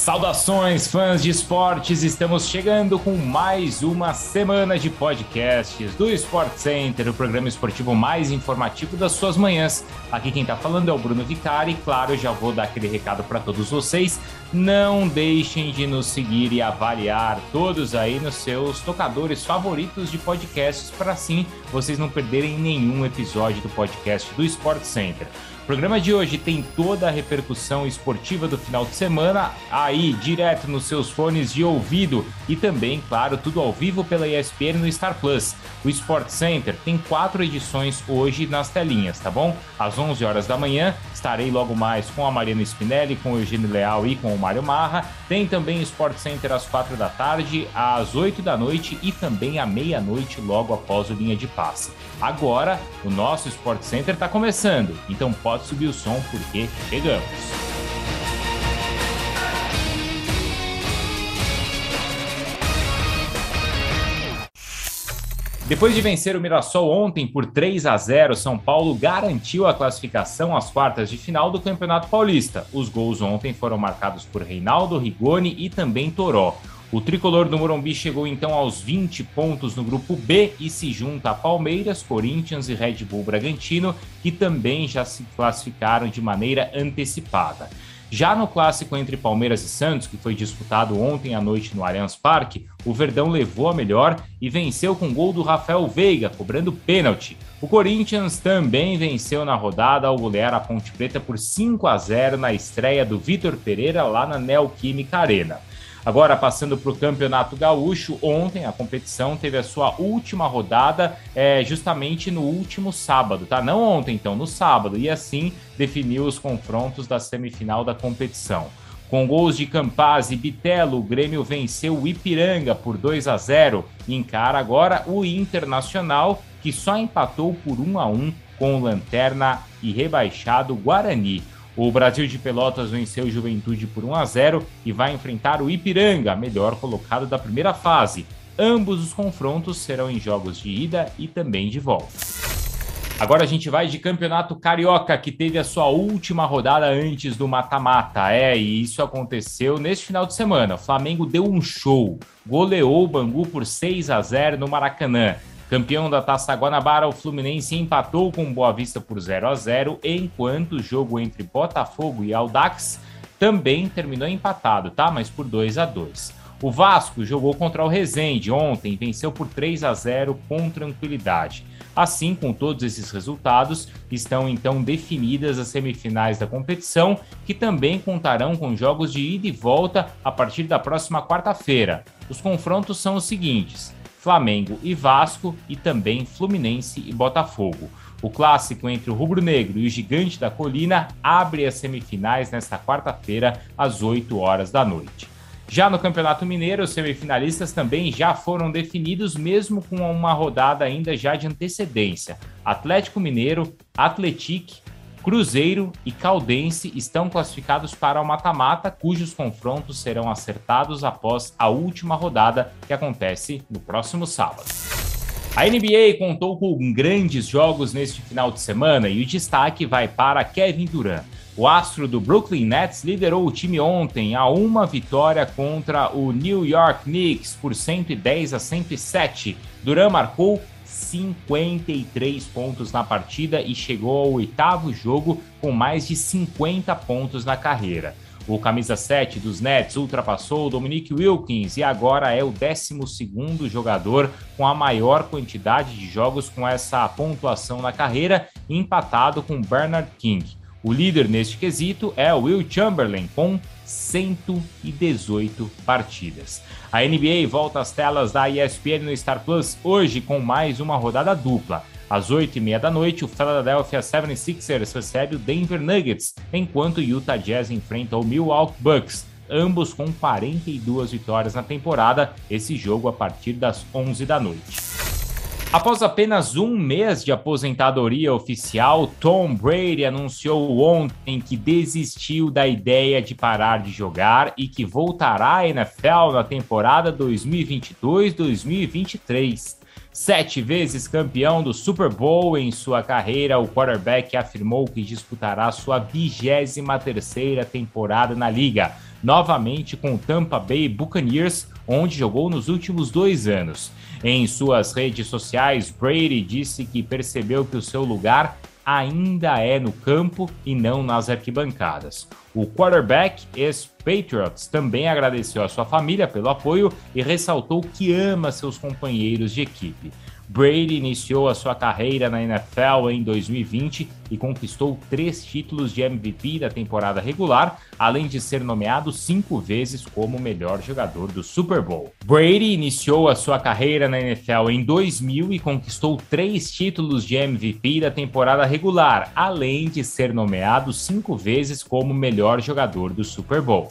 Saudações, fãs de esportes! Estamos chegando com mais uma semana de podcasts do Sport Center, o programa esportivo mais informativo das suas manhãs. Aqui quem está falando é o Bruno Vicari. Claro, já vou dar aquele recado para todos vocês. Não deixem de nos seguir e avaliar todos aí nos seus tocadores favoritos de podcasts, para assim vocês não perderem nenhum episódio do podcast do Sport Center. O programa de hoje tem toda a repercussão esportiva do final de semana aí direto nos seus fones de ouvido e também, claro, tudo ao vivo pela ESPN no Star Plus. O Sport Center tem quatro edições hoje nas telinhas, tá bom? Às 11 horas da manhã estarei logo mais com a Mariana Spinelli, com o Eugênio Leal e com o Mário Marra. Tem também o Sport Center às quatro da tarde, às 8 da noite e também à meia-noite logo após o linha de passe. Agora, o nosso Sport Center está começando, então pode subir o som porque chegamos. Depois de vencer o Mirassol ontem por 3 a 0, São Paulo garantiu a classificação às quartas de final do Campeonato Paulista. Os gols ontem foram marcados por Reinaldo, Rigoni e também Toró. O tricolor do Morumbi chegou então aos 20 pontos no grupo B e se junta a Palmeiras, Corinthians e Red Bull Bragantino, que também já se classificaram de maneira antecipada. Já no clássico entre Palmeiras e Santos, que foi disputado ontem à noite no Allianz Parque, o Verdão levou a melhor e venceu com gol do Rafael Veiga, cobrando pênalti. O Corinthians também venceu na rodada ao golear a Ponte Preta por 5 a 0 na estreia do Vitor Pereira lá na Neoquímica Arena. Agora, passando para o Campeonato Gaúcho, ontem a competição teve a sua última rodada é, justamente no último sábado, tá? Não ontem, então, no sábado, e assim definiu os confrontos da semifinal da competição. Com gols de Campaz e Bitelo, o Grêmio venceu o Ipiranga por 2 a 0 e encara agora o Internacional, que só empatou por 1 a 1 com o Lanterna e rebaixado Guarani. O Brasil de Pelotas venceu o Juventude por 1 a 0 e vai enfrentar o Ipiranga, melhor colocado da primeira fase. Ambos os confrontos serão em jogos de ida e também de volta. Agora a gente vai de Campeonato Carioca, que teve a sua última rodada antes do mata-mata. É, e isso aconteceu neste final de semana. O Flamengo deu um show, goleou o Bangu por 6 a 0 no Maracanã. Campeão da Taça Guanabara, o Fluminense empatou com Boa Vista por 0 a 0, enquanto o jogo entre Botafogo e Aldax também terminou empatado, tá? Mas por 2 a 2. O Vasco jogou contra o Resende ontem, venceu por 3 a 0 com tranquilidade. Assim, com todos esses resultados, estão então definidas as semifinais da competição, que também contarão com jogos de ida e volta a partir da próxima quarta-feira. Os confrontos são os seguintes: Flamengo e Vasco e também Fluminense e Botafogo. O clássico entre o Rubro Negro e o Gigante da Colina abre as semifinais nesta quarta-feira, às 8 horas da noite. Já no Campeonato Mineiro, os semifinalistas também já foram definidos, mesmo com uma rodada ainda já de antecedência. Atlético Mineiro, Atletique, Cruzeiro e Caldense estão classificados para o mata-mata, cujos confrontos serão acertados após a última rodada, que acontece no próximo sábado. A NBA contou com grandes jogos neste final de semana e o destaque vai para Kevin Durant. O astro do Brooklyn Nets liderou o time ontem a uma vitória contra o New York Knicks por 110 a 107. Durant marcou 53 pontos na partida e chegou ao oitavo jogo com mais de 50 pontos na carreira. O camisa 7 dos Nets ultrapassou o Dominique Wilkins e agora é o 12º jogador com a maior quantidade de jogos com essa pontuação na carreira, empatado com Bernard King. O líder neste quesito é Will Chamberlain, com 118 partidas. A NBA volta às telas da ESPN no Star Plus hoje com mais uma rodada dupla. Às 8h30 da noite, o Philadelphia 76ers recebe o Denver Nuggets, enquanto o Utah Jazz enfrenta o Milwaukee Bucks, ambos com 42 vitórias na temporada, esse jogo a partir das 11 da noite. Após apenas um mês de aposentadoria oficial, Tom Brady anunciou ontem que desistiu da ideia de parar de jogar e que voltará à NFL na temporada 2022-2023. Sete vezes campeão do Super Bowl em sua carreira, o quarterback afirmou que disputará sua 23 terceira temporada na liga, novamente com o Tampa Bay Buccaneers, onde jogou nos últimos dois anos. Em suas redes sociais, Brady disse que percebeu que o seu lugar ainda é no campo e não nas arquibancadas. O quarterback ex-Patriots também agradeceu a sua família pelo apoio e ressaltou que ama seus companheiros de equipe. Brady iniciou a sua carreira na NFL em 2020 e conquistou três títulos de MVP da temporada regular, além de ser nomeado cinco vezes como melhor jogador do Super Bowl. Brady iniciou a sua carreira na NFL em 2000 e conquistou três títulos de MVP da temporada regular, além de ser nomeado cinco vezes como melhor jogador do Super Bowl.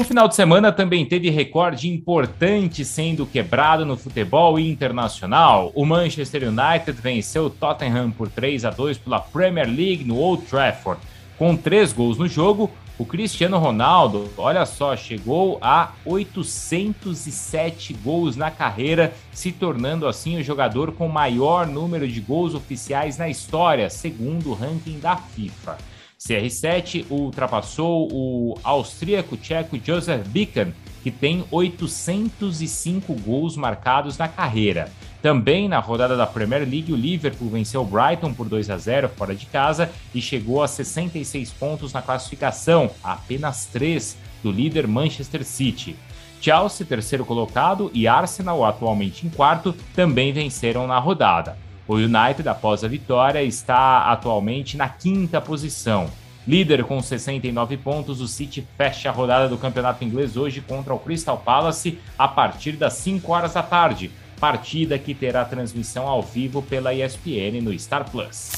O final de semana também teve recorde importante sendo quebrado no futebol internacional. O Manchester United venceu o Tottenham por 3 a 2 pela Premier League no Old Trafford. Com três gols no jogo, o Cristiano Ronaldo, olha só, chegou a 807 gols na carreira, se tornando assim o jogador com maior número de gols oficiais na história, segundo o ranking da FIFA. CR7 ultrapassou o austríaco tcheco Josef Bican, que tem 805 gols marcados na carreira. Também na rodada da Premier League, o Liverpool venceu o Brighton por 2 a 0 fora de casa e chegou a 66 pontos na classificação, apenas 3 do líder Manchester City. Chelsea, terceiro colocado, e Arsenal, atualmente em quarto, também venceram na rodada. O United, após a vitória, está atualmente na quinta posição. Líder com 69 pontos, o City fecha a rodada do campeonato inglês hoje contra o Crystal Palace a partir das 5 horas da tarde. Partida que terá transmissão ao vivo pela ESPN no Star Plus.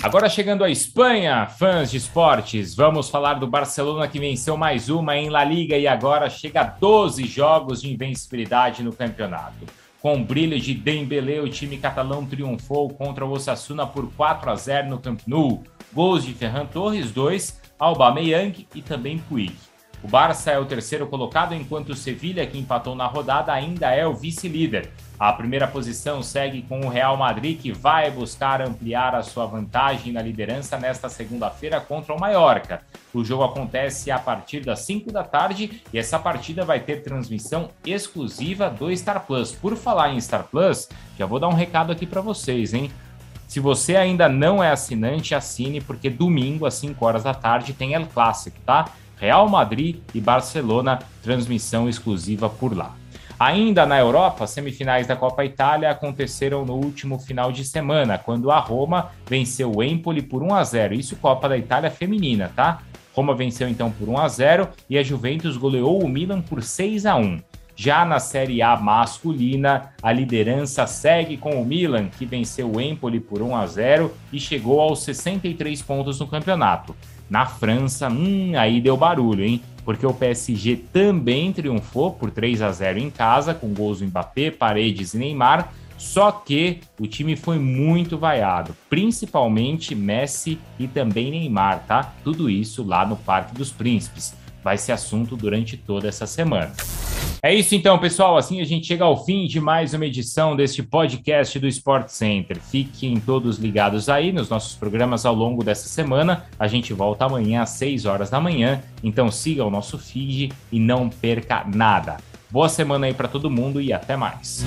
Agora chegando à Espanha, fãs de esportes, vamos falar do Barcelona que venceu mais uma em La Liga e agora chega a 12 jogos de invencibilidade no campeonato. Com brilho de Dembélé, o time catalão triunfou contra o Osasuna por 4 a 0 no Camp Nou. Gols de Ferran Torres, 2, Aubameyang e também Puig. O Barça é o terceiro colocado, enquanto o Sevilha, que empatou na rodada, ainda é o vice-líder. A primeira posição segue com o Real Madrid, que vai buscar ampliar a sua vantagem na liderança nesta segunda-feira contra o Mallorca. O jogo acontece a partir das 5 da tarde e essa partida vai ter transmissão exclusiva do Star Plus. Por falar em Star Plus, já vou dar um recado aqui para vocês, hein? Se você ainda não é assinante, assine, porque domingo, às 5 horas da tarde, tem El Clássico, tá? Real Madrid e Barcelona, transmissão exclusiva por lá. Ainda na Europa, semifinais da Copa Itália aconteceram no último final de semana, quando a Roma venceu o Empoli por 1 a 0. Isso Copa da Itália feminina, tá? Roma venceu então por 1 a 0 e a Juventus goleou o Milan por 6 a 1. Já na Série A masculina, a liderança segue com o Milan, que venceu o Empoli por 1 a 0 e chegou aos 63 pontos no campeonato. Na França, hum, aí deu barulho, hein? Porque o PSG também triunfou por 3 a 0 em casa, com gols do Mbappé, Paredes e Neymar, só que o time foi muito vaiado, principalmente Messi e também Neymar, tá? Tudo isso lá no Parque dos Príncipes. Vai ser assunto durante toda essa semana. É isso então, pessoal. Assim a gente chega ao fim de mais uma edição deste podcast do Sport Center. Fiquem todos ligados aí nos nossos programas ao longo dessa semana. A gente volta amanhã às 6 horas da manhã. Então siga o nosso feed e não perca nada. Boa semana aí para todo mundo e até mais.